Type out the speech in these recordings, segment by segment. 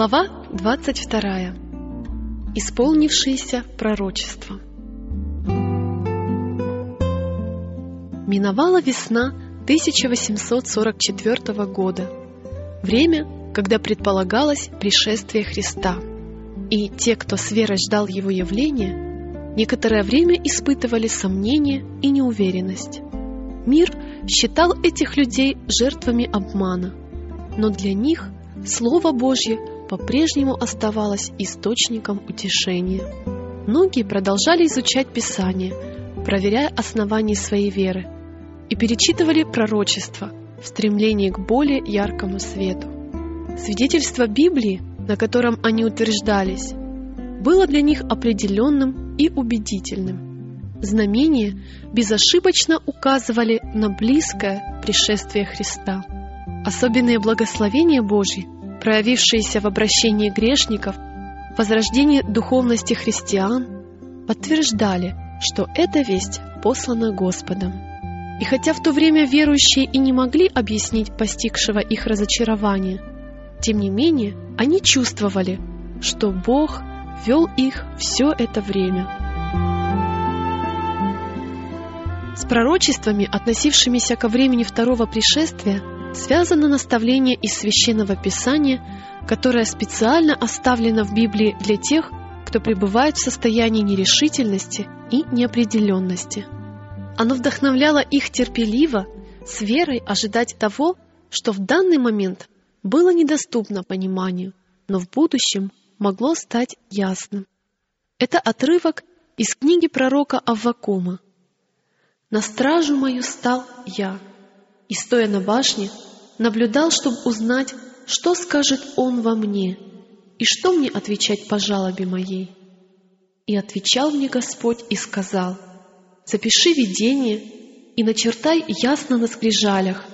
Глава 22. Исполнившееся пророчество. Миновала весна 1844 года, время, когда предполагалось пришествие Христа. И те, кто с верой ждал Его явления, некоторое время испытывали сомнения и неуверенность. Мир считал этих людей жертвами обмана, но для них Слово Божье по-прежнему оставалось источником утешения. Многие продолжали изучать Писание, проверяя основания своей веры, и перечитывали пророчества в стремлении к более яркому свету. Свидетельство Библии, на котором они утверждались, было для них определенным и убедительным. Знамения безошибочно указывали на близкое пришествие Христа. Особенные благословения Божьи проявившиеся в обращении грешников, возрождении духовности христиан, подтверждали, что эта весть послана Господом. И хотя в то время верующие и не могли объяснить постигшего их разочарования, тем не менее они чувствовали, что Бог вел их все это время. С пророчествами, относившимися ко времени второго пришествия, связано наставление из Священного Писания, которое специально оставлено в Библии для тех, кто пребывает в состоянии нерешительности и неопределенности. Оно вдохновляло их терпеливо, с верой ожидать того, что в данный момент было недоступно пониманию, но в будущем могло стать ясным. Это отрывок из книги пророка Аввакума. «На стражу мою стал я, и, стоя на башне, наблюдал, чтобы узнать, что скажет он во мне и что мне отвечать по жалобе моей. И отвечал мне Господь и сказал, «Запиши видение и начертай ясно на скрижалях,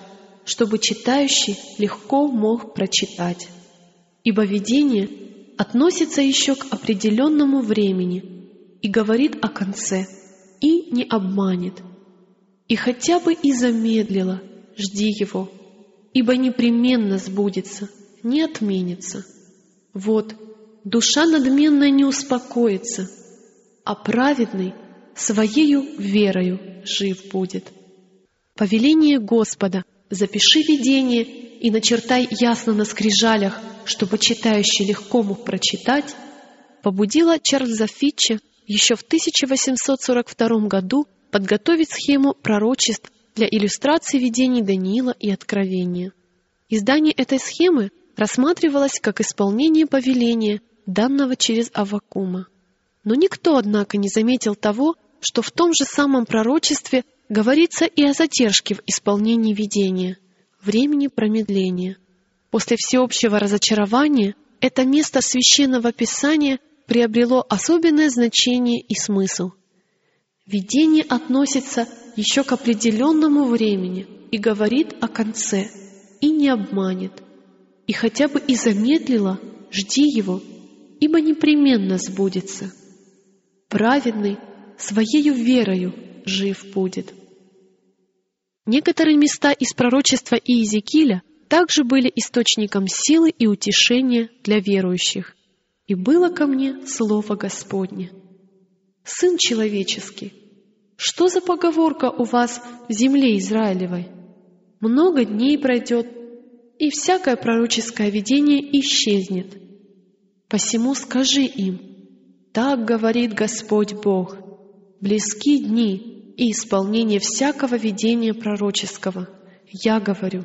чтобы читающий легко мог прочитать. Ибо видение относится еще к определенному времени и говорит о конце, и не обманет. И хотя бы и замедлило – жди его, ибо непременно сбудется, не отменится. Вот, душа надменная не успокоится, а праведный своею верою жив будет. Повеление Господа, запиши видение и начертай ясно на скрижалях, чтобы читающий легко мог прочитать, побудило Чарльза Фитча еще в 1842 году подготовить схему пророчеств для иллюстрации видений Даниила и Откровения. Издание этой схемы рассматривалось как исполнение повеления, данного через Авакума. Но никто, однако, не заметил того, что в том же самом пророчестве говорится и о задержке в исполнении видения, времени промедления. После всеобщего разочарования это место священного писания приобрело особенное значение и смысл. Видение относится еще к определенному времени и говорит о конце, и не обманет. И хотя бы и замедлила, жди его, ибо непременно сбудется. Праведный своею верою жив будет. Некоторые места из пророчества Иезекииля также были источником силы и утешения для верующих. «И было ко мне Слово Господне. Сын человеческий, что за поговорка у вас в земле Израилевой? Много дней пройдет, и всякое пророческое видение исчезнет. Посему скажи им, так говорит Господь Бог, близки дни и исполнение всякого видения пророческого. Я говорю,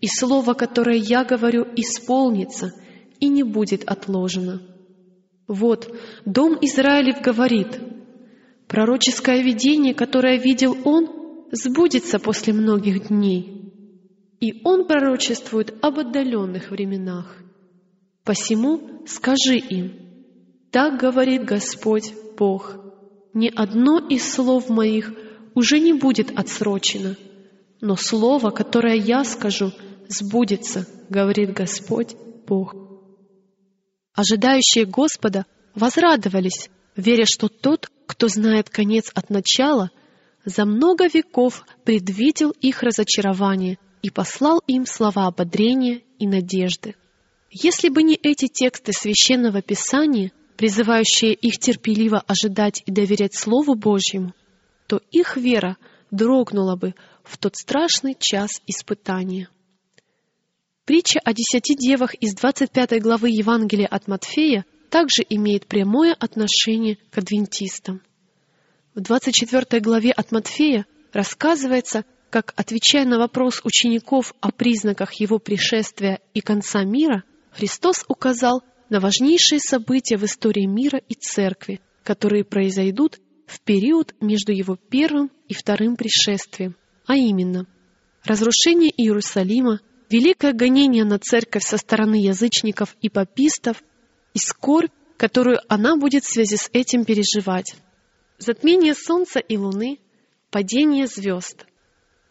и слово, которое я говорю, исполнится и не будет отложено. Вот, дом Израилев говорит — Пророческое видение, которое видел он, сбудется после многих дней. И он пророчествует об отдаленных временах. Посему скажи им, так говорит Господь Бог, ни одно из слов моих уже не будет отсрочено, но слово, которое я скажу, сбудется, говорит Господь Бог. Ожидающие Господа возрадовались, веря, что Тот, кто знает конец от начала, за много веков предвидел их разочарование и послал им слова ободрения и надежды. Если бы не эти тексты Священного Писания, призывающие их терпеливо ожидать и доверять Слову Божьему, то их вера дрогнула бы в тот страшный час испытания. Притча о десяти девах из 25 главы Евангелия от Матфея также имеет прямое отношение к адвентистам. В 24 главе от Матфея рассказывается, как, отвечая на вопрос учеников о признаках его пришествия и конца мира, Христос указал на важнейшие события в истории мира и церкви, которые произойдут в период между его первым и вторым пришествием, а именно разрушение Иерусалима, великое гонение на церковь со стороны язычников и папистов и скорбь, которую она будет в связи с этим переживать, затмение солнца и луны, падение звезд.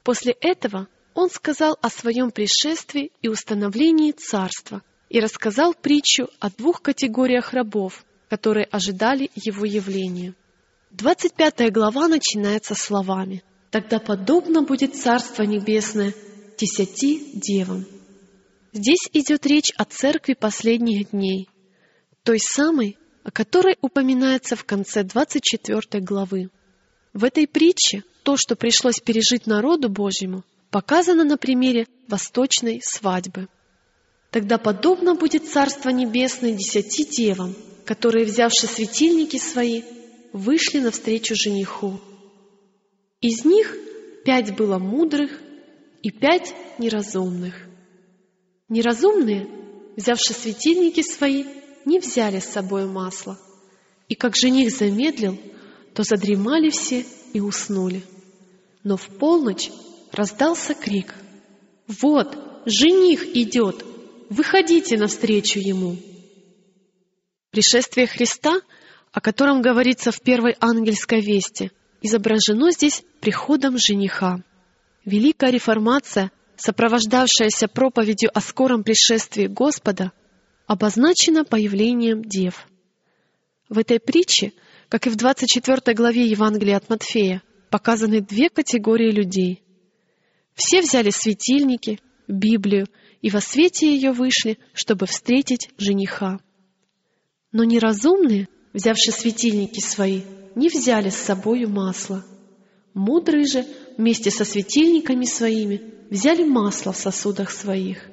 После этого он сказал о своем пришествии и установлении царства и рассказал притчу о двух категориях рабов, которые ожидали его явления. 25 глава начинается словами «Тогда подобно будет Царство Небесное десяти девам». Здесь идет речь о церкви последних дней, той самой, о которой упоминается в конце 24 главы. В этой притче то, что пришлось пережить народу Божьему, показано на примере восточной свадьбы. Тогда подобно будет Царство Небесное десяти девам, которые, взявши светильники свои, вышли навстречу жениху. Из них пять было мудрых и пять неразумных. Неразумные, взявши светильники свои, не взяли с собой масло. И как жених замедлил, то задремали все и уснули. Но в полночь раздался крик. «Вот, жених идет! Выходите навстречу ему!» Пришествие Христа — о котором говорится в первой ангельской вести, изображено здесь приходом жениха. Великая реформация, сопровождавшаяся проповедью о скором пришествии Господа, обозначена появлением дев. В этой притче, как и в 24 главе Евангелия от Матфея, показаны две категории людей. Все взяли светильники, Библию, и во свете ее вышли, чтобы встретить жениха. Но неразумные взявши светильники свои, не взяли с собою масло. Мудрые же вместе со светильниками своими взяли масло в сосудах своих.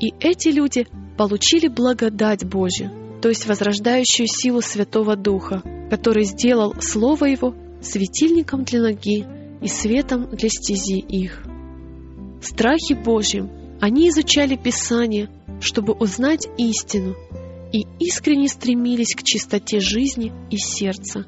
И эти люди получили благодать Божью, то есть возрождающую силу Святого Духа, который сделал Слово Его светильником для ноги и светом для стези их. В страхе Божьем они изучали Писание, чтобы узнать истину, и искренне стремились к чистоте жизни и сердца.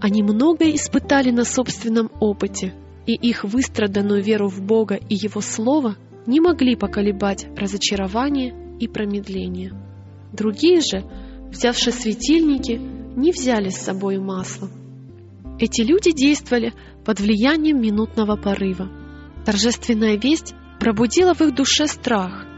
Они многое испытали на собственном опыте, и их выстраданную веру в Бога и Его Слово не могли поколебать разочарование и промедление. Другие же, взявши светильники, не взяли с собой масло. Эти люди действовали под влиянием минутного порыва. Торжественная весть пробудила в их душе страх –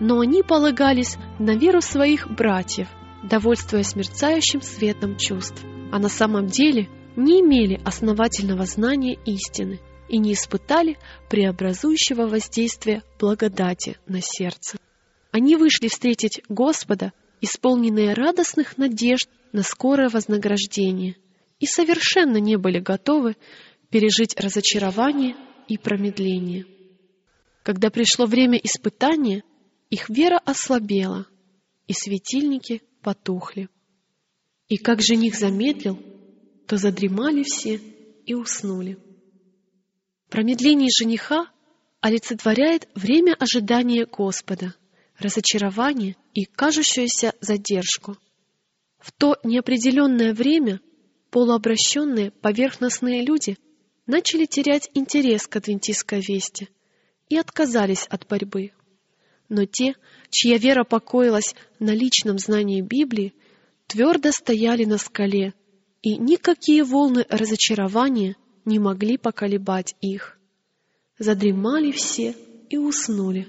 но они полагались на веру своих братьев, довольствуясь мерцающим светом чувств, а на самом деле не имели основательного знания истины и не испытали преобразующего воздействия благодати на сердце. Они вышли встретить Господа, исполненные радостных надежд на скорое вознаграждение, и совершенно не были готовы пережить разочарование и промедление. Когда пришло время испытания, их вера ослабела, и светильники потухли. И как жених замедлил, то задремали все и уснули. Промедление жениха олицетворяет время ожидания Господа, разочарование и кажущуюся задержку. В то неопределенное время полуобращенные поверхностные люди начали терять интерес к адвентистской вести и отказались от борьбы. Но те, чья вера покоилась на личном знании Библии, твердо стояли на скале, и никакие волны разочарования не могли поколебать их. Задремали все и уснули.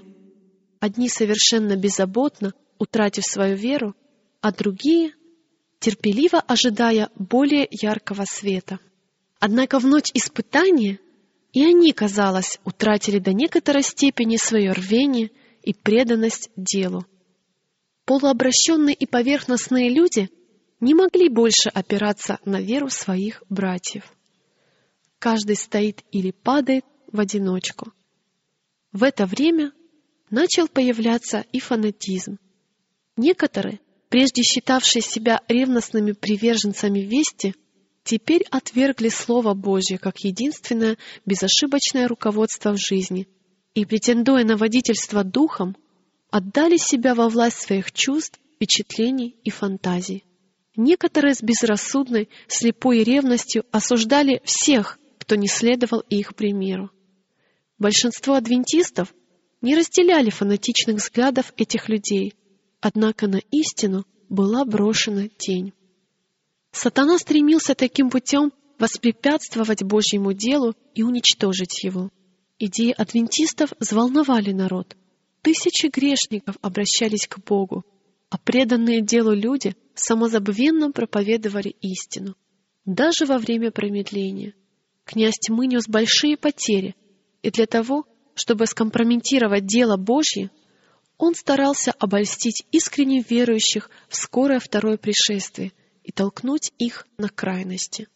Одни совершенно беззаботно, утратив свою веру, а другие терпеливо ожидая более яркого света. Однако в ночь испытания и они, казалось, утратили до некоторой степени свое рвение и преданность делу. Полуобращенные и поверхностные люди не могли больше опираться на веру своих братьев. Каждый стоит или падает в одиночку. В это время начал появляться и фанатизм. Некоторые, прежде считавшие себя ревностными приверженцами вести, теперь отвергли Слово Божье как единственное безошибочное руководство в жизни и, претендуя на водительство духом, отдали себя во власть своих чувств, впечатлений и фантазий. Некоторые с безрассудной, слепой ревностью осуждали всех, кто не следовал их примеру. Большинство адвентистов не разделяли фанатичных взглядов этих людей, однако на истину была брошена тень. Сатана стремился таким путем воспрепятствовать Божьему делу и уничтожить его. Идеи адвентистов взволновали народ. Тысячи грешников обращались к Богу, а преданные делу люди самозабвенно проповедовали истину, даже во время промедления. Князь тьмы нес большие потери, и для того, чтобы скомпрометировать дело Божье, он старался обольстить искренне верующих в скорое второе пришествие и толкнуть их на крайности.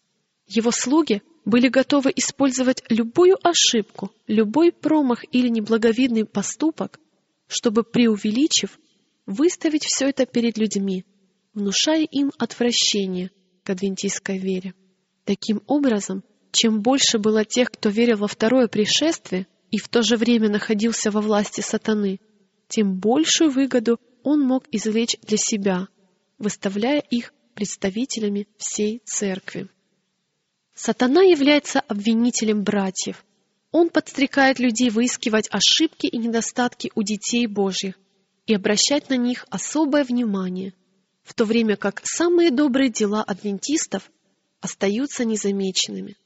Его слуги были готовы использовать любую ошибку, любой промах или неблаговидный поступок, чтобы, преувеличив, выставить все это перед людьми, внушая им отвращение к адвентистской вере. Таким образом, чем больше было тех, кто верил во второе пришествие и в то же время находился во власти сатаны, тем большую выгоду он мог извлечь для себя, выставляя их представителями всей церкви. Сатана является обвинителем братьев. Он подстрекает людей выискивать ошибки и недостатки у детей Божьих и обращать на них особое внимание, в то время как самые добрые дела адвентистов остаются незамеченными.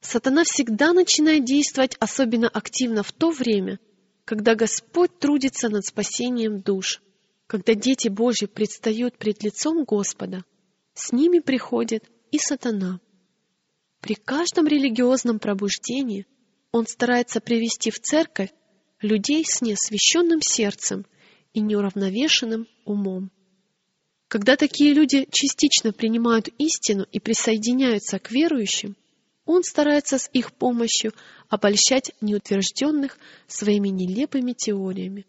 Сатана всегда начинает действовать особенно активно в то время, когда Господь трудится над спасением душ, когда дети Божьи предстают пред лицом Господа, с ними приходит и сатана. При каждом религиозном пробуждении он старается привести в церковь людей с неосвященным сердцем и неуравновешенным умом. Когда такие люди частично принимают истину и присоединяются к верующим, он старается с их помощью обольщать неутвержденных своими нелепыми теориями.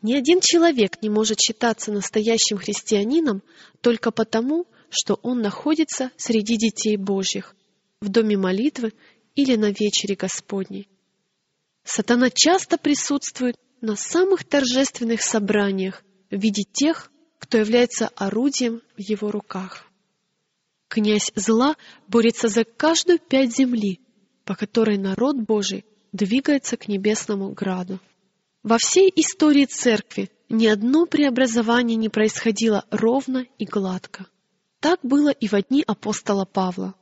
Ни один человек не может считаться настоящим христианином только потому, что он находится среди детей Божьих, в доме молитвы или на вечере Господней. Сатана часто присутствует на самых торжественных собраниях в виде тех, кто является орудием в его руках. Князь зла борется за каждую пять земли, по которой народ Божий двигается к небесному граду. Во всей истории церкви ни одно преобразование не происходило ровно и гладко. Так было и в дни апостола Павла.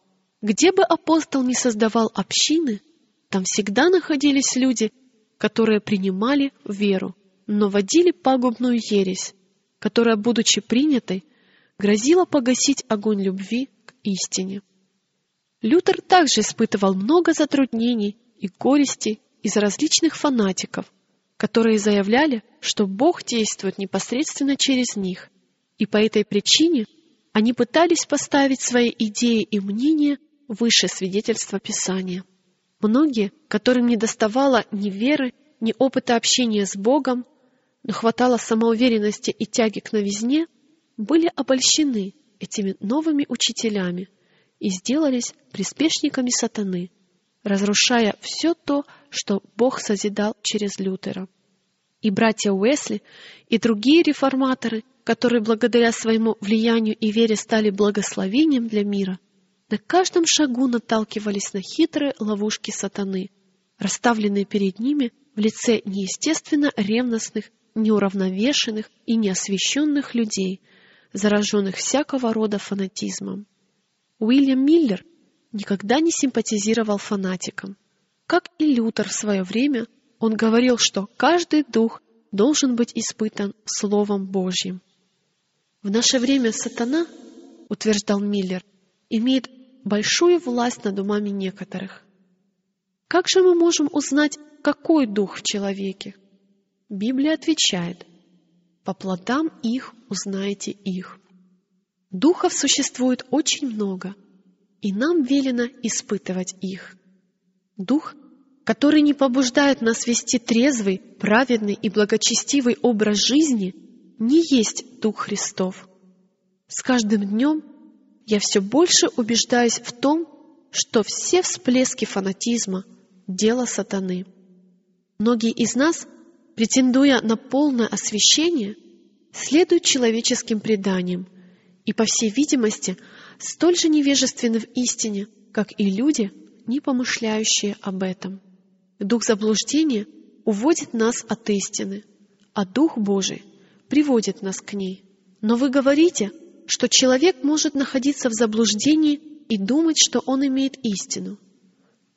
Где бы апостол ни создавал общины, там всегда находились люди, которые принимали веру, но водили пагубную ересь, которая, будучи принятой, грозила погасить огонь любви истине. Лютер также испытывал много затруднений и горести из различных фанатиков, которые заявляли, что Бог действует непосредственно через них, и по этой причине они пытались поставить свои идеи и мнения выше свидетельства Писания. Многие, которым не доставало ни веры, ни опыта общения с Богом, но хватало самоуверенности и тяги к новизне, были обольщены этими новыми учителями и сделались приспешниками сатаны, разрушая все то, что Бог созидал через Лютера. И братья Уэсли, и другие реформаторы, которые благодаря своему влиянию и вере стали благословением для мира, на каждом шагу наталкивались на хитрые ловушки сатаны, расставленные перед ними в лице неестественно ревностных, неуравновешенных и неосвященных людей – зараженных всякого рода фанатизмом. Уильям Миллер никогда не симпатизировал фанатикам. Как и Лютер в свое время, он говорил, что каждый дух должен быть испытан Словом Божьим. В наше время сатана, утверждал Миллер, имеет большую власть над умами некоторых. Как же мы можем узнать, какой дух в человеке? Библия отвечает, «По плодам их узнаете их». Духов существует очень много, и нам велено испытывать их. Дух, который не побуждает нас вести трезвый, праведный и благочестивый образ жизни, не есть Дух Христов. С каждым днем я все больше убеждаюсь в том, что все всплески фанатизма — дело сатаны. Многие из нас, претендуя на полное освящение, следуют человеческим преданиям и, по всей видимости, столь же невежественны в истине, как и люди, не помышляющие об этом. Дух заблуждения уводит нас от истины, а Дух Божий приводит нас к ней. Но вы говорите, что человек может находиться в заблуждении и думать, что он имеет истину.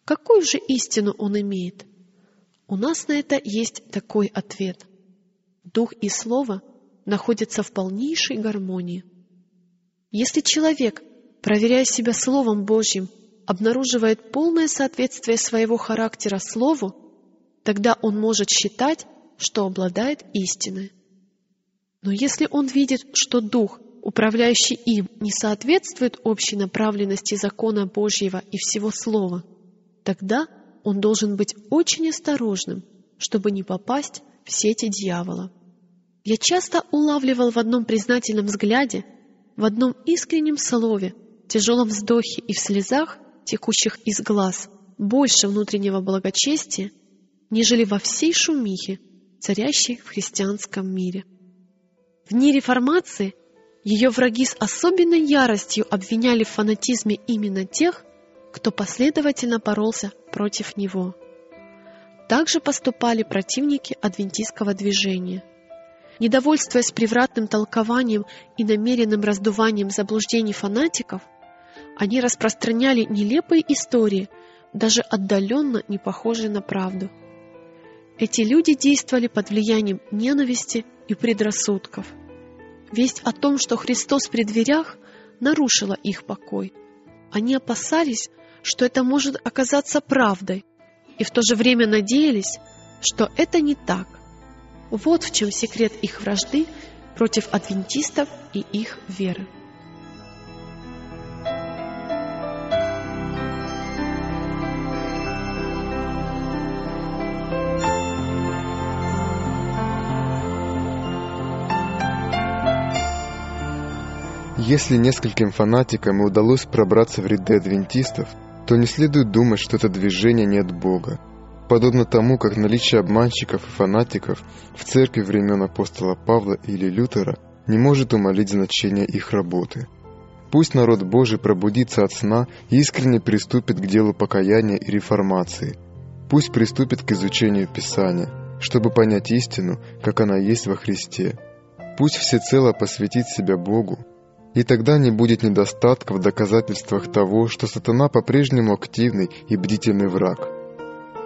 Какую же истину он имеет? У нас на это есть такой ответ. Дух и Слово находятся в полнейшей гармонии. Если человек, проверяя себя Словом Божьим, обнаруживает полное соответствие своего характера Слову, тогда он может считать, что обладает истиной. Но если он видит, что Дух, управляющий им, не соответствует общей направленности закона Божьего и всего Слова, тогда он должен быть очень осторожным, чтобы не попасть в сети дьявола. Я часто улавливал в одном признательном взгляде, в одном искреннем слове, тяжелом вздохе и в слезах, текущих из глаз, больше внутреннего благочестия, нежели во всей шумихе, царящей в христианском мире. В дни реформации ее враги с особенной яростью обвиняли в фанатизме именно тех, кто последовательно боролся против него. Также поступали противники адвентистского движения. Недовольствуясь превратным толкованием и намеренным раздуванием заблуждений фанатиков, они распространяли нелепые истории, даже отдаленно не похожие на правду. Эти люди действовали под влиянием ненависти и предрассудков. Весть о том, что Христос при дверях, нарушила их покой. Они опасались, что это может оказаться правдой, и в то же время надеялись, что это не так. Вот в чем секрет их вражды против адвентистов и их веры. Если нескольким фанатикам удалось пробраться в ряды адвентистов, то не следует думать, что это движение не от Бога. Подобно тому, как наличие обманщиков и фанатиков в церкви времен апостола Павла или Лютера не может умолить значение их работы. Пусть народ Божий пробудится от сна и искренне приступит к делу покаяния и реформации. Пусть приступит к изучению Писания, чтобы понять истину, как она есть во Христе. Пусть всецело посвятит себя Богу и тогда не будет недостатка в доказательствах того, что сатана по-прежнему активный и бдительный враг.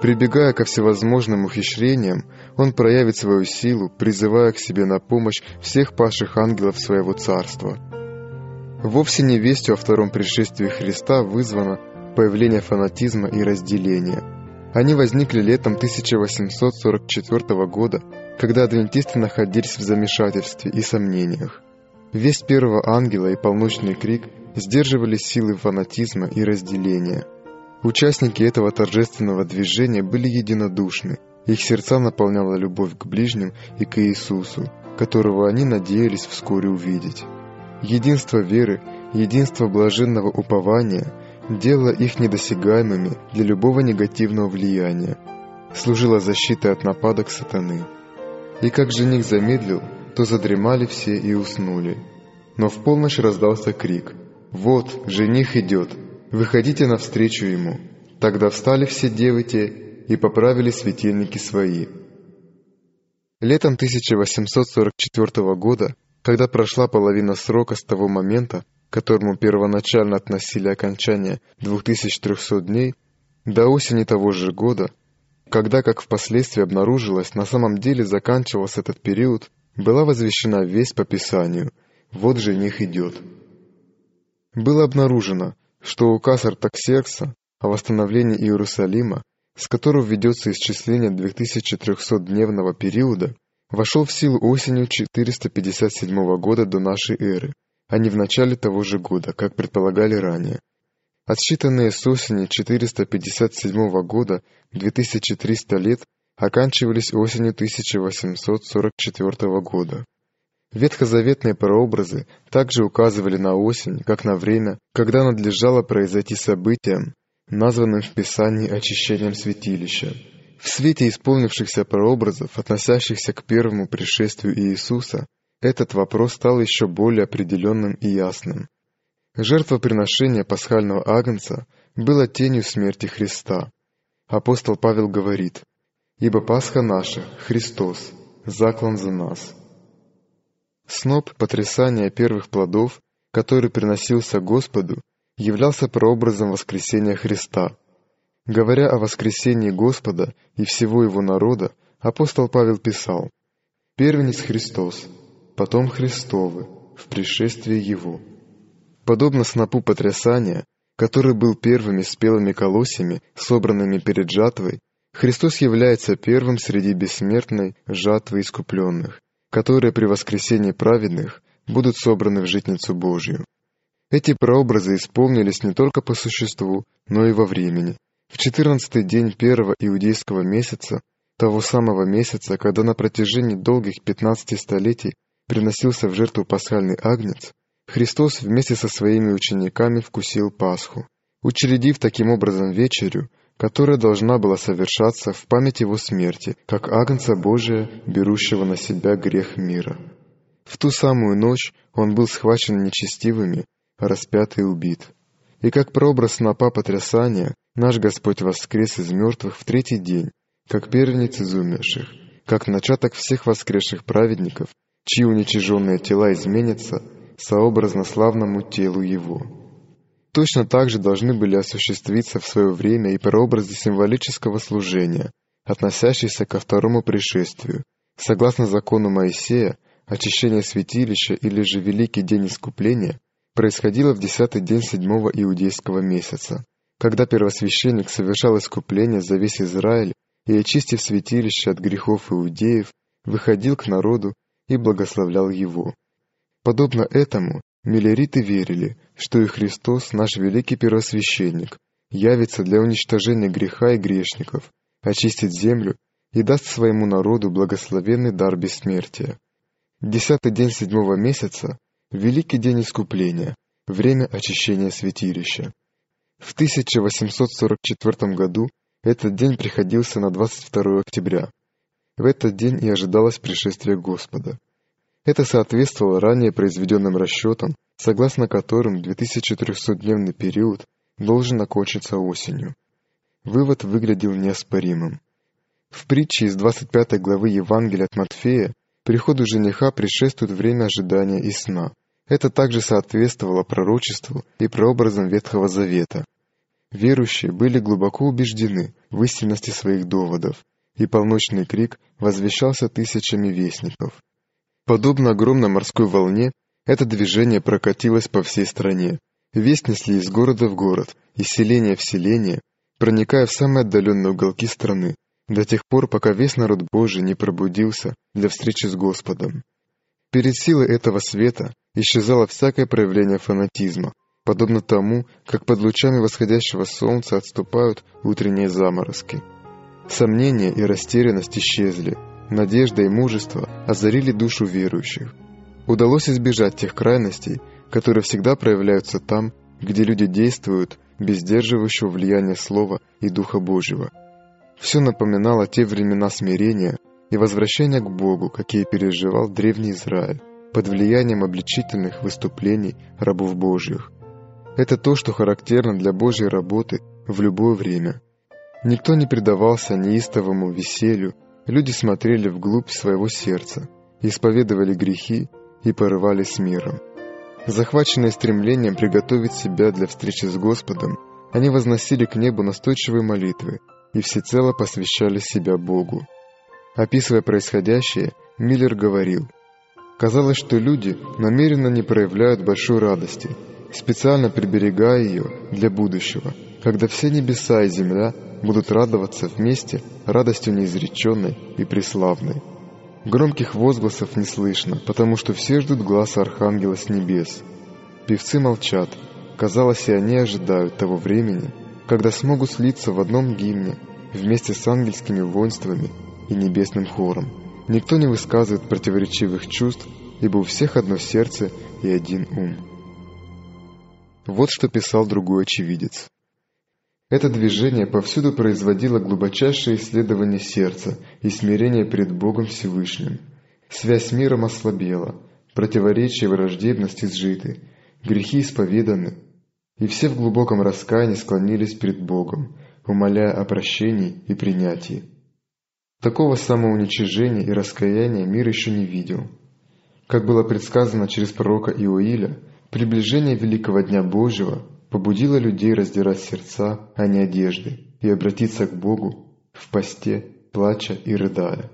Прибегая ко всевозможным ухищрениям, он проявит свою силу, призывая к себе на помощь всех павших ангелов своего царства. Вовсе не вестью о втором пришествии Христа вызвано появление фанатизма и разделения. Они возникли летом 1844 года, когда адвентисты находились в замешательстве и сомнениях. Весть первого ангела и полночный крик сдерживали силы фанатизма и разделения. Участники этого торжественного движения были единодушны, их сердца наполняла любовь к ближним и к Иисусу, которого они надеялись вскоре увидеть. Единство веры, единство блаженного упования делало их недосягаемыми для любого негативного влияния, служило защитой от нападок сатаны. И как жених замедлил, то задремали все и уснули. Но в полночь раздался крик «Вот, жених идет! Выходите навстречу ему!» Тогда встали все девы те и поправили светильники свои. Летом 1844 года, когда прошла половина срока с того момента, которому первоначально относили окончание 2300 дней, до осени того же года, когда, как впоследствии обнаружилось, на самом деле заканчивался этот период, была возвещена весть по Писанию «Вот жених идет». Было обнаружено, что указ Артаксеркса о восстановлении Иерусалима с которого ведется исчисление 2300-дневного периода, вошел в силу осенью 457 года до нашей эры, а не в начале того же года, как предполагали ранее. Отсчитанные с осени 457 года 2300 лет оканчивались осенью 1844 года. Ветхозаветные прообразы также указывали на осень, как на время, когда надлежало произойти событиям, названным в Писании очищением святилища. В свете исполнившихся прообразов, относящихся к первому пришествию Иисуса, этот вопрос стал еще более определенным и ясным. Жертвоприношение пасхального агнца было тенью смерти Христа. Апостол Павел говорит, «Ибо Пасха наша, Христос, заклан за нас». Сноп потрясания первых плодов, который приносился Господу, являлся прообразом воскресения Христа. Говоря о воскресении Господа и всего Его народа, апостол Павел писал «Первенец Христос, потом Христовы, в пришествии Его». Подобно снопу потрясания, который был первыми спелыми колосьями, собранными перед жатвой, Христос является первым среди бессмертной жатвы искупленных, которые при воскресении праведных будут собраны в житницу Божью. Эти прообразы исполнились не только по существу, но и во времени. В четырнадцатый день первого иудейского месяца, того самого месяца, когда на протяжении долгих пятнадцати столетий приносился в жертву пасхальный агнец, Христос вместе со своими учениками вкусил Пасху, учредив таким образом вечерю, которая должна была совершаться в память Его смерти, как Агнца Божия, берущего на себя грех мира. В ту самую ночь Он был схвачен нечестивыми, распят и убит. И как прообраз снопа потрясания, наш Господь воскрес из мертвых в третий день, как первенец из умерших, как начаток всех воскресших праведников, чьи уничиженные тела изменятся, сообразно славному телу Его. Точно так же должны были осуществиться в свое время и прообразы символического служения, относящиеся ко второму пришествию. Согласно закону Моисея, очищение святилища или же Великий день искупления происходило в десятый день седьмого иудейского месяца, когда первосвященник совершал искупление за весь Израиль и, очистив святилище от грехов иудеев, выходил к народу и благословлял его. Подобно этому, миллериты верили, что и Христос, наш великий первосвященник, явится для уничтожения греха и грешников, очистит землю и даст своему народу благословенный дар бессмертия. Десятый день седьмого месяца Великий день искупления, время очищения святилища. В 1844 году этот день приходился на 22 октября. В этот день и ожидалось пришествие Господа. Это соответствовало ранее произведенным расчетам, согласно которым 2300-дневный период должен окончиться осенью. Вывод выглядел неоспоримым. В притче из 25 главы Евангелия от Матфея приходу жениха предшествует время ожидания и сна – это также соответствовало пророчеству и прообразам Ветхого Завета. Верующие были глубоко убеждены в истинности своих доводов, и полночный крик возвещался тысячами вестников. Подобно огромной морской волне, это движение прокатилось по всей стране. Весть несли из города в город, из селения в селение, проникая в самые отдаленные уголки страны, до тех пор, пока весь народ Божий не пробудился для встречи с Господом. Перед силой этого света исчезало всякое проявление фанатизма, подобно тому, как под лучами восходящего солнца отступают утренние заморозки. Сомнения и растерянность исчезли, надежда и мужество озарили душу верующих. Удалось избежать тех крайностей, которые всегда проявляются там, где люди действуют без сдерживающего влияния Слова и Духа Божьего. Все напоминало те времена смирения и возвращения к Богу, какие переживал древний Израиль под влиянием обличительных выступлений рабов Божьих. Это то, что характерно для Божьей работы в любое время. Никто не предавался неистовому веселью, люди смотрели вглубь своего сердца, исповедовали грехи и порывались с миром. Захваченные стремлением приготовить себя для встречи с Господом, они возносили к небу настойчивые молитвы и всецело посвящали себя Богу. Описывая происходящее, Миллер говорил – Казалось, что люди намеренно не проявляют большой радости, специально приберегая ее для будущего, когда все небеса и земля будут радоваться вместе радостью неизреченной и преславной. Громких возгласов не слышно, потому что все ждут глаза Архангела с небес. Певцы молчат, казалось, и они ожидают того времени, когда смогут слиться в одном гимне вместе с ангельскими воинствами и небесным хором. Никто не высказывает противоречивых чувств, ибо у всех одно сердце и один ум. Вот что писал другой очевидец. Это движение повсюду производило глубочайшее исследование сердца и смирение перед Богом Всевышним. Связь с миром ослабела, противоречия и враждебность изжиты, грехи исповеданы, и все в глубоком раскаянии склонились перед Богом, умоляя о прощении и принятии. Такого самоуничижения и раскаяния мир еще не видел. Как было предсказано через пророка Иоиля, приближение великого Дня Божьего побудило людей раздирать сердца, а не одежды, и обратиться к Богу в посте, плача и рыдая.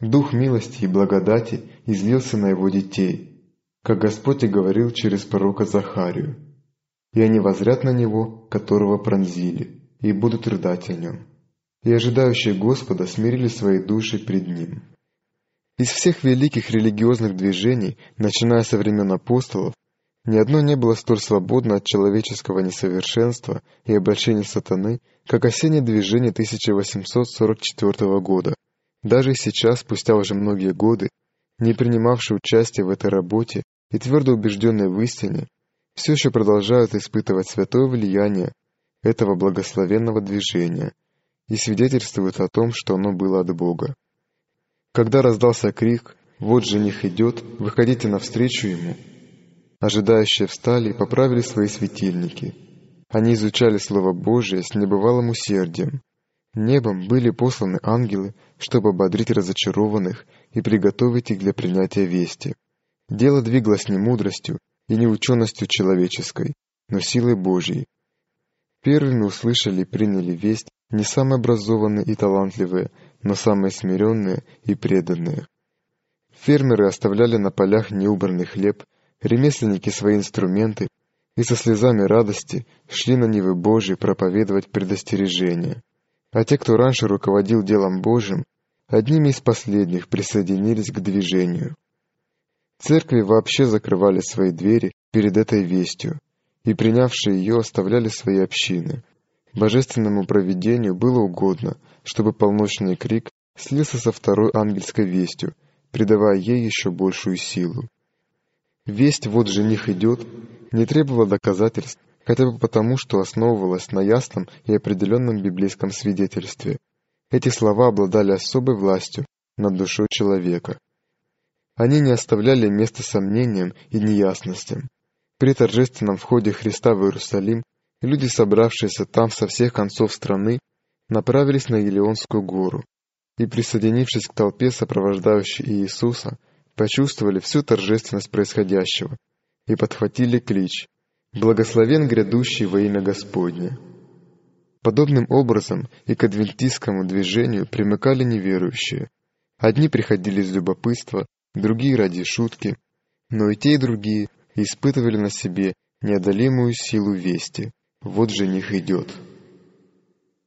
Дух милости и благодати излился на его детей, как Господь и говорил через пророка Захарию. И они возрят на него, которого пронзили, и будут рыдать о нем и ожидающие Господа смирили свои души пред Ним. Из всех великих религиозных движений, начиная со времен апостолов, ни одно не было столь свободно от человеческого несовершенства и обольщения сатаны, как осеннее движение 1844 года. Даже сейчас, спустя уже многие годы, не принимавшие участие в этой работе и твердо убежденные в истине, все еще продолжают испытывать святое влияние этого благословенного движения – и свидетельствует о том, что оно было от Бога. Когда раздался крик «Вот жених идет, выходите навстречу ему!», ожидающие встали и поправили свои светильники. Они изучали Слово Божие с небывалым усердием. Небом были посланы ангелы, чтобы ободрить разочарованных и приготовить их для принятия вести. Дело двигалось не мудростью и не ученостью человеческой, но силой Божьей. Первыми услышали и приняли весть не самые образованные и талантливые, но самые смиренные и преданные. Фермеры оставляли на полях неубранный хлеб, ремесленники свои инструменты и со слезами радости шли на Нивы Божьи проповедовать предостережения. А те, кто раньше руководил делом Божьим, одними из последних присоединились к движению. Церкви вообще закрывали свои двери перед этой вестью, и принявшие ее оставляли свои общины. Божественному провидению было угодно, чтобы полночный крик слился со второй ангельской вестью, придавая ей еще большую силу. Весть «Вот жених идет» не требовала доказательств, хотя бы потому, что основывалась на ясном и определенном библейском свидетельстве. Эти слова обладали особой властью над душой человека. Они не оставляли места сомнениям и неясностям. При торжественном входе Христа в Иерусалим люди, собравшиеся там со всех концов страны, направились на Елеонскую гору и, присоединившись к толпе, сопровождающей Иисуса, почувствовали всю торжественность происходящего и подхватили клич «Благословен грядущий во имя Господне». Подобным образом и к адвентистскому движению примыкали неверующие. Одни приходили из любопытства, другие ради шутки, но и те, и другие испытывали на себе неодолимую силу вести. Вот жених идет.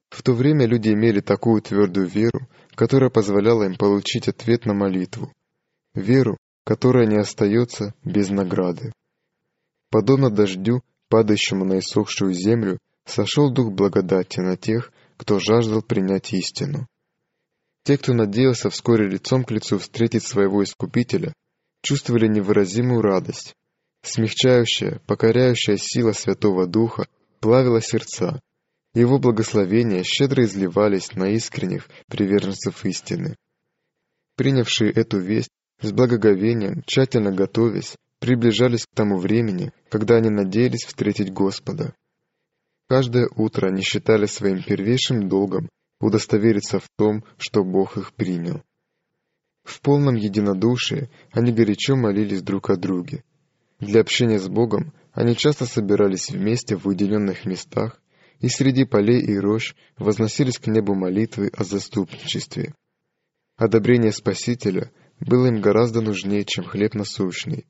В то время люди имели такую твердую веру, которая позволяла им получить ответ на молитву. Веру, которая не остается без награды. Подобно дождю, падающему на иссохшую землю, сошел дух благодати на тех, кто жаждал принять истину. Те, кто надеялся вскоре лицом к лицу встретить своего Искупителя, чувствовали невыразимую радость. Смягчающая, покоряющая сила Святого Духа плавило сердца. Его благословения щедро изливались на искренних приверженцев истины. Принявшие эту весть с благоговением, тщательно готовясь, приближались к тому времени, когда они надеялись встретить Господа. Каждое утро они считали своим первейшим долгом удостовериться в том, что Бог их принял. В полном единодушии они горячо молились друг о друге. Для общения с Богом они часто собирались вместе в уединенных местах и среди полей и рощ возносились к небу молитвы о заступничестве. Одобрение Спасителя было им гораздо нужнее, чем хлеб насущный.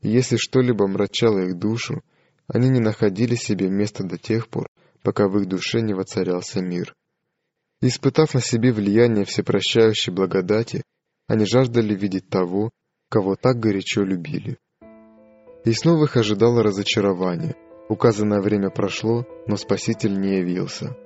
И если что-либо мрачало их душу, они не находили себе места до тех пор, пока в их душе не воцарялся мир. Испытав на себе влияние всепрощающей благодати, они жаждали видеть того, кого так горячо любили. И снова их ожидало разочарование. Указанное время прошло, но Спаситель не явился.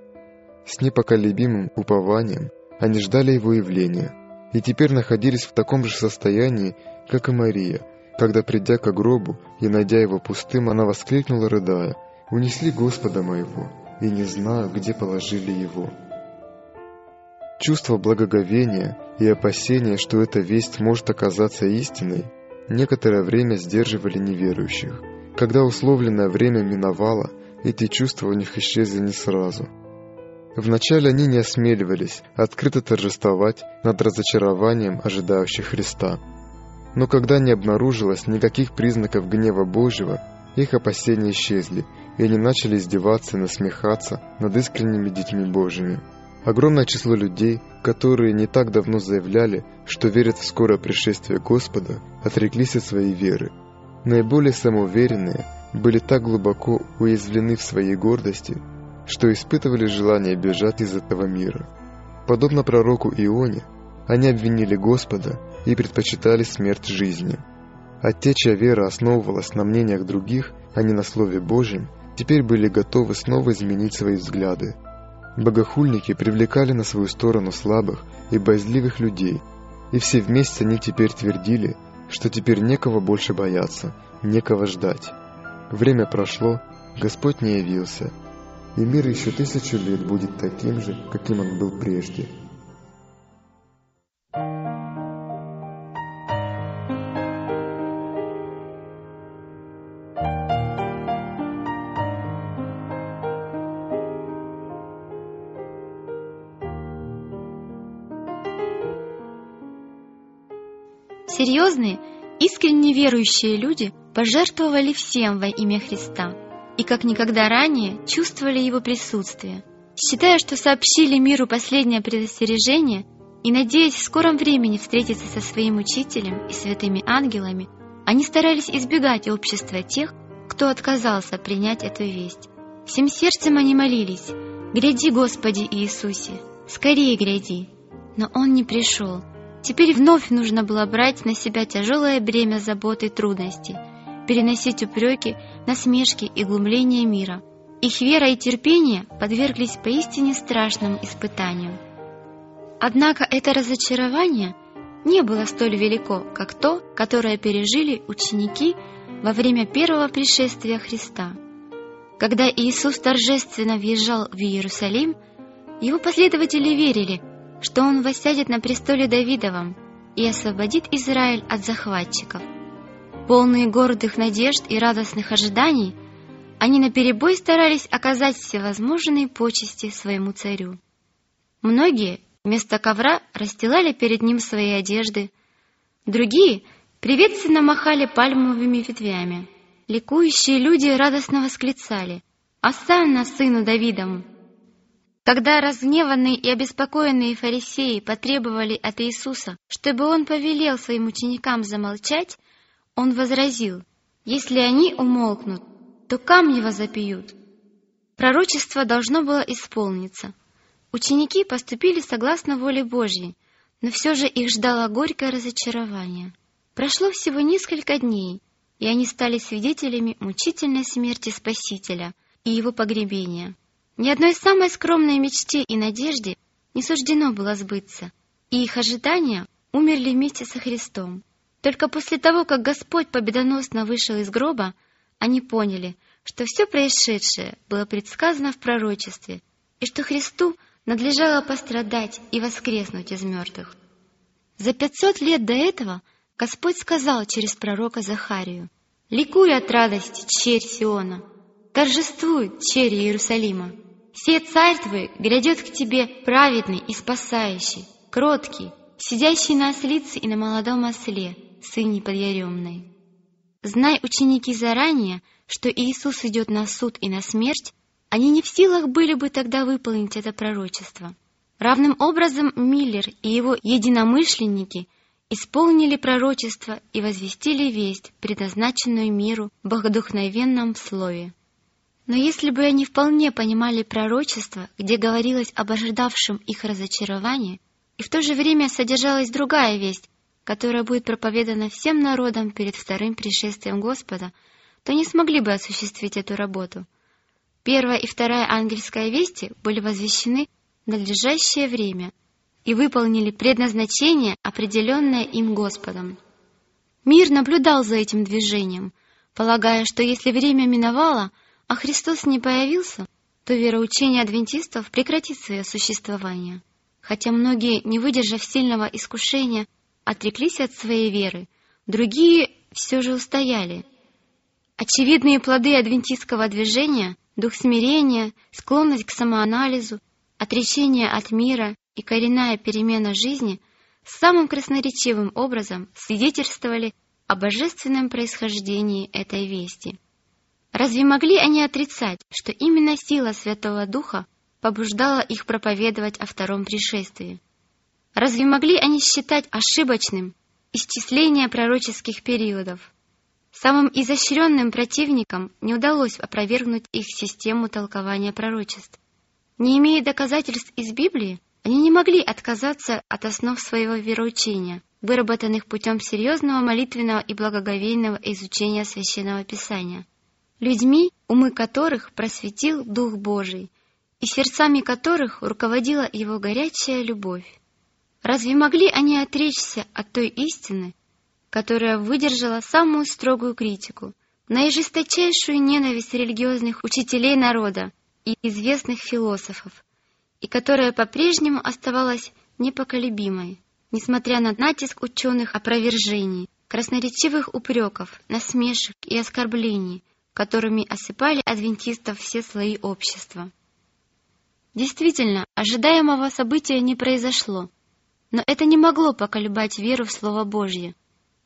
С непоколебимым упованием они ждали его явления, и теперь находились в таком же состоянии, как и Мария, когда, придя к гробу и найдя его пустым, она воскликнула, рыдая, «Унесли Господа моего, и не знаю, где положили его». Чувство благоговения и опасения, что эта весть может оказаться истиной, некоторое время сдерживали неверующих. Когда условленное время миновало, эти чувства у них исчезли не сразу. Вначале они не осмеливались открыто торжествовать над разочарованием ожидающих Христа. Но когда не обнаружилось никаких признаков гнева Божьего, их опасения исчезли, и они начали издеваться и насмехаться над искренними детьми Божьими. Огромное число людей, которые не так давно заявляли, что верят в скорое пришествие Господа, отреклись от своей веры. Наиболее самоуверенные были так глубоко уязвлены в своей гордости, что испытывали желание бежать из этого мира. Подобно пророку Ионе, они обвинили Господа и предпочитали смерть жизни. А те, чья вера основывалась на мнениях других, а не на Слове Божьем, теперь были готовы снова изменить свои взгляды – Богохульники привлекали на свою сторону слабых и боязливых людей, и все вместе они теперь твердили, что теперь некого больше бояться, некого ждать. Время прошло, Господь не явился, и мир еще тысячу лет будет таким же, каким он был прежде. Серьезные, искренне верующие люди пожертвовали всем во имя Христа и как никогда ранее чувствовали Его присутствие, считая, что сообщили миру последнее предостережение и надеясь в скором времени встретиться со своим учителем и святыми ангелами, они старались избегать общества тех, кто отказался принять эту весть. Всем сердцем они молились «Гряди, Господи Иисусе, скорее гряди!» Но Он не пришел, Теперь вновь нужно было брать на себя тяжелое бремя забот и трудностей, переносить упреки, насмешки и глумления мира. Их вера и терпение подверглись поистине страшным испытанию. Однако это разочарование не было столь велико, как то, которое пережили ученики во время первого пришествия Христа. Когда Иисус торжественно въезжал в Иерусалим, его последователи верили, что он воссядет на престоле Давидовом и освободит Израиль от захватчиков. Полные гордых надежд и радостных ожиданий, они наперебой старались оказать всевозможные почести своему царю. Многие вместо ковра расстилали перед ним свои одежды, другие приветственно махали пальмовыми ветвями. Ликующие люди радостно восклицали «Осанна сыну Давидову!» Когда разгневанные и обеспокоенные фарисеи потребовали от Иисуса, чтобы он повелел своим ученикам замолчать, он возразил, «Если они умолкнут, то камни возопьют». Пророчество должно было исполниться. Ученики поступили согласно воле Божьей, но все же их ждало горькое разочарование. Прошло всего несколько дней, и они стали свидетелями мучительной смерти Спасителя и его погребения. Ни одной самой скромной мечте и надежде не суждено было сбыться, и их ожидания умерли вместе со Христом. Только после того, как Господь победоносно вышел из гроба, они поняли, что все происшедшее было предсказано в пророчестве, и что Христу надлежало пострадать и воскреснуть из мертвых. За пятьсот лет до этого Господь сказал через пророка Захарию, «Ликуй от радости, черь Сиона! Торжествуй, черь Иерусалима!» Все царь твой грядет к тебе праведный и спасающий, кроткий, сидящий на ослице и на молодом осле, сыне подъяремной. Знай, ученики, заранее, что Иисус идет на суд и на смерть, они не в силах были бы тогда выполнить это пророчество. Равным образом Миллер и его единомышленники исполнили пророчество и возвестили весть, предназначенную миру в богодухновенном слове. Но если бы они вполне понимали пророчество, где говорилось об ожидавшем их разочаровании, и в то же время содержалась другая весть, которая будет проповедана всем народам перед вторым пришествием Господа, то не смогли бы осуществить эту работу. Первая и вторая ангельская вести были возвещены в надлежащее время и выполнили предназначение, определенное им Господом. Мир наблюдал за этим движением, полагая, что если время миновало, а Христос не появился, то вероучение адвентистов прекратит свое существование. Хотя многие, не выдержав сильного искушения, отреклись от своей веры, другие все же устояли. Очевидные плоды адвентистского движения — дух смирения, склонность к самоанализу, отречение от мира и коренная перемена жизни самым красноречивым образом свидетельствовали о божественном происхождении этой вести. Разве могли они отрицать, что именно сила Святого Духа побуждала их проповедовать о втором пришествии? Разве могли они считать ошибочным исчисление пророческих периодов? Самым изощренным противникам не удалось опровергнуть их систему толкования пророчеств. Не имея доказательств из Библии, они не могли отказаться от основ своего вероучения, выработанных путем серьезного молитвенного и благоговейного изучения Священного Писания. Людьми, умы которых просветил Дух Божий, и сердцами которых руководила его горячая любовь. Разве могли они отречься от той истины, которая выдержала самую строгую критику, наижесточайшую ненависть религиозных учителей народа и известных философов, и которая по-прежнему оставалась непоколебимой, несмотря на натиск ученых опровержений, красноречивых упреков, насмешек и оскорблений, которыми осыпали адвентистов все слои общества. Действительно, ожидаемого события не произошло, но это не могло поколебать веру в Слово Божье.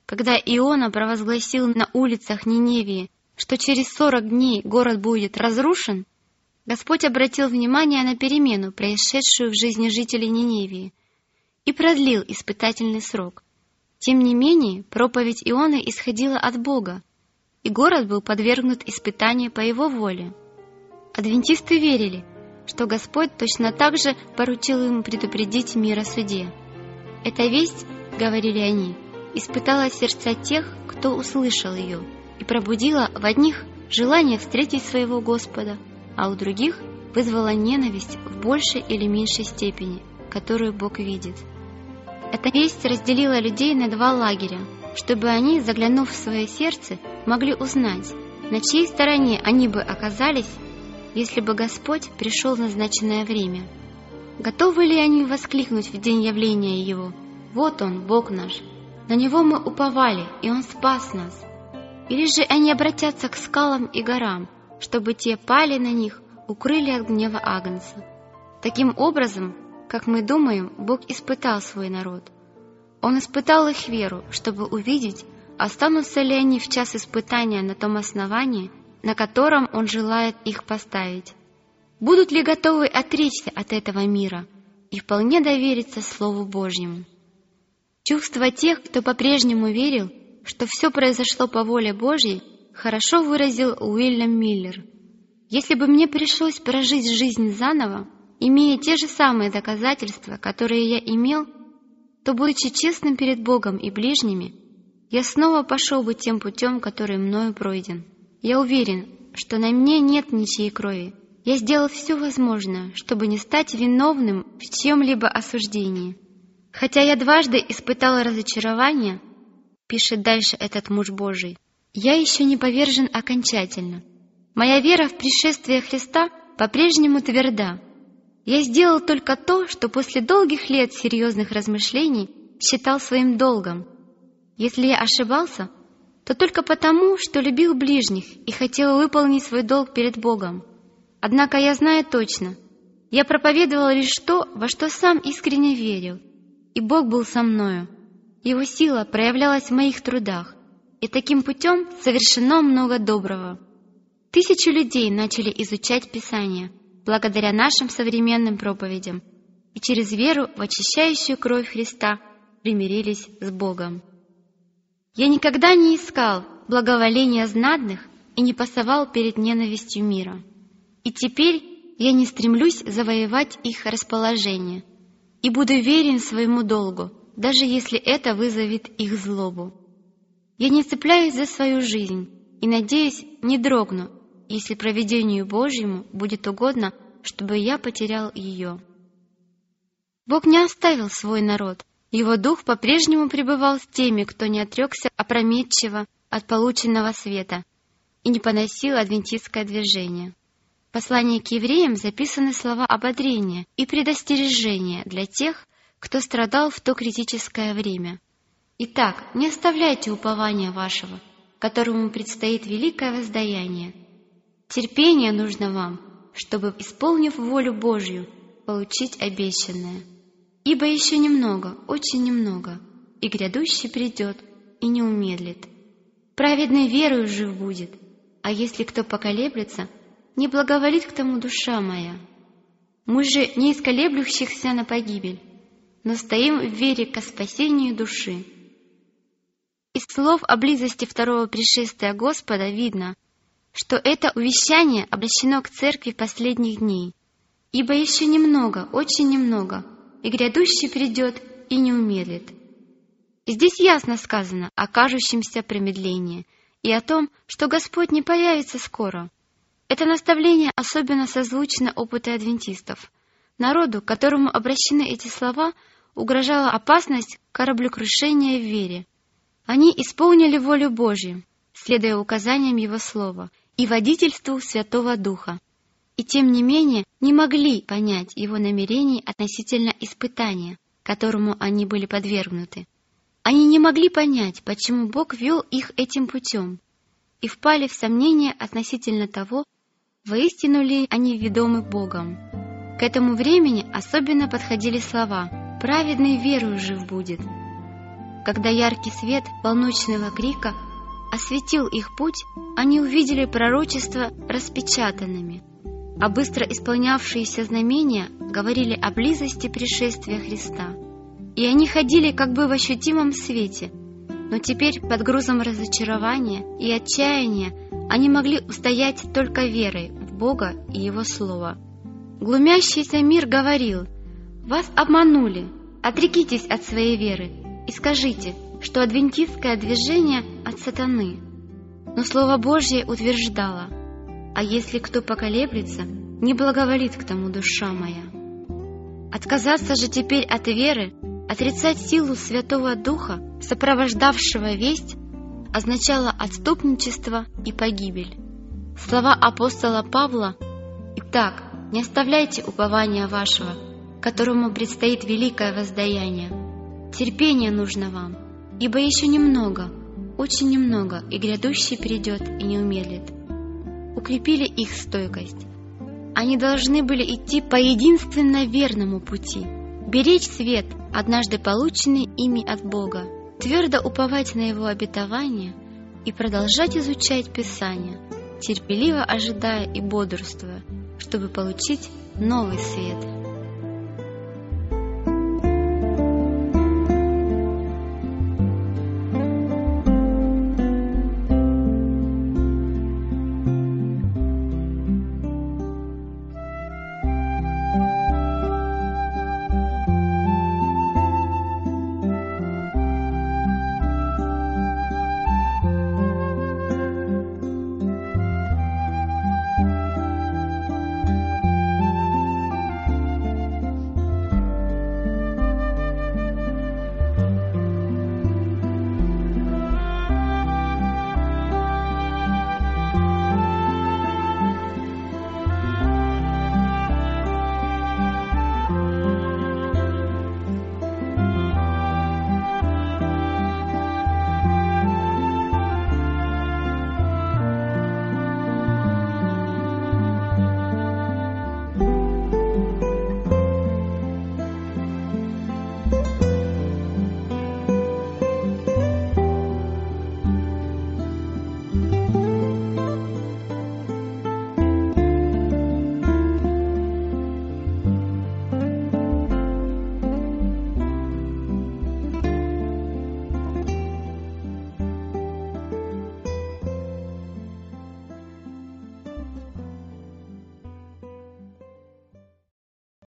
Когда Иона провозгласил на улицах Ниневии, что через сорок дней город будет разрушен, Господь обратил внимание на перемену, происшедшую в жизни жителей Ниневии, и продлил испытательный срок. Тем не менее, проповедь Ионы исходила от Бога, и город был подвергнут испытанию по его воле. Адвентисты верили, что Господь точно так же поручил им предупредить мир о суде. «Эта весть, — говорили они, — испытала сердца тех, кто услышал ее, и пробудила в одних желание встретить своего Господа, а у других вызвала ненависть в большей или меньшей степени, которую Бог видит. Эта весть разделила людей на два лагеря, чтобы они, заглянув в свое сердце, могли узнать, на чьей стороне они бы оказались, если бы Господь пришел в назначенное время. Готовы ли они воскликнуть в день явления Его «Вот Он, Бог наш! На Него мы уповали, и Он спас нас!» Или же они обратятся к скалам и горам, чтобы те пали на них, укрыли от гнева Агнца. Таким образом, как мы думаем, Бог испытал свой народ. Он испытал их веру, чтобы увидеть, останутся ли они в час испытания на том основании, на котором Он желает их поставить. Будут ли готовы отречься от этого мира и вполне довериться Слову Божьему? Чувство тех, кто по-прежнему верил, что все произошло по воле Божьей, хорошо выразил Уильям Миллер. Если бы мне пришлось прожить жизнь заново, имея те же самые доказательства, которые я имел, то, будучи честным перед Богом и ближними, я снова пошел бы тем путем, который мною пройден. Я уверен, что на мне нет ничьей крови. Я сделал все возможное, чтобы не стать виновным в чьем-либо осуждении. Хотя я дважды испытал разочарование, пишет дальше этот муж Божий, я еще не повержен окончательно. Моя вера в пришествие Христа по-прежнему тверда. Я сделал только то, что после долгих лет серьезных размышлений считал своим долгом. Если я ошибался, то только потому, что любил ближних и хотел выполнить свой долг перед Богом. Однако я знаю точно, я проповедовал лишь то, во что сам искренне верил, и Бог был со мною. Его сила проявлялась в моих трудах, и таким путем совершено много доброго. Тысячи людей начали изучать Писание благодаря нашим современным проповедям и через веру в очищающую кровь Христа примирились с Богом. Я никогда не искал благоволения знатных и не пасовал перед ненавистью мира. И теперь я не стремлюсь завоевать их расположение и буду верен своему долгу, даже если это вызовет их злобу. Я не цепляюсь за свою жизнь и, надеюсь, не дрогну, если проведению Божьему будет угодно, чтобы я потерял ее. Бог не оставил свой народ, его дух по-прежнему пребывал с теми, кто не отрекся опрометчиво от полученного света и не поносил адвентистское движение. В послании к евреям записаны слова ободрения и предостережения для тех, кто страдал в то критическое время. Итак, не оставляйте упования вашего, которому предстоит великое воздаяние. Терпение нужно вам, чтобы, исполнив волю Божью, получить обещанное. Ибо еще немного, очень немного, и грядущий придет и не умедлит. Праведный верою жив будет, а если кто поколеблется, не благоволит к тому душа моя. Мы же не из колеблющихся на погибель, но стоим в вере ко спасению души. Из слов о близости второго пришествия Господа видно, что это увещание обращено к церкви последних дней, ибо еще немного, очень немного, и грядущий придет и не умедлит. Здесь ясно сказано о кажущемся промедлении и о том, что Господь не появится скоро. Это наставление особенно созвучно опыту адвентистов. Народу, к которому обращены эти слова, угрожала опасность кораблекрушения в вере. Они исполнили волю Божью, следуя указаниям Его Слова — и водительству Святого Духа, и тем не менее не могли понять его намерений относительно испытания, которому они были подвергнуты. Они не могли понять, почему Бог вел их этим путем, и впали в сомнения относительно того, воистину ли они ведомы Богом. К этому времени особенно подходили слова «праведный верою жив будет», когда яркий свет полночного крика осветил их путь, они увидели пророчества распечатанными, а быстро исполнявшиеся знамения говорили о близости пришествия Христа. И они ходили как бы в ощутимом свете, но теперь под грузом разочарования и отчаяния они могли устоять только верой в Бога и Его Слово. Глумящийся мир говорил, «Вас обманули, отрекитесь от своей веры и скажите, что адвентистское движение от сатаны. Но Слово Божье утверждало, «А если кто поколеблется, не благоволит к тому душа моя». Отказаться же теперь от веры, отрицать силу Святого Духа, сопровождавшего весть, означало отступничество и погибель. Слова апостола Павла «Итак, не оставляйте упования вашего, которому предстоит великое воздаяние. Терпение нужно вам, Ибо еще немного, очень немного, и грядущий придет и не умедлит. Укрепили их стойкость. Они должны были идти по единственно верному пути, беречь свет, однажды полученный ими от Бога, твердо уповать на Его обетование и продолжать изучать Писание, терпеливо ожидая и бодрствуя, чтобы получить новый свет –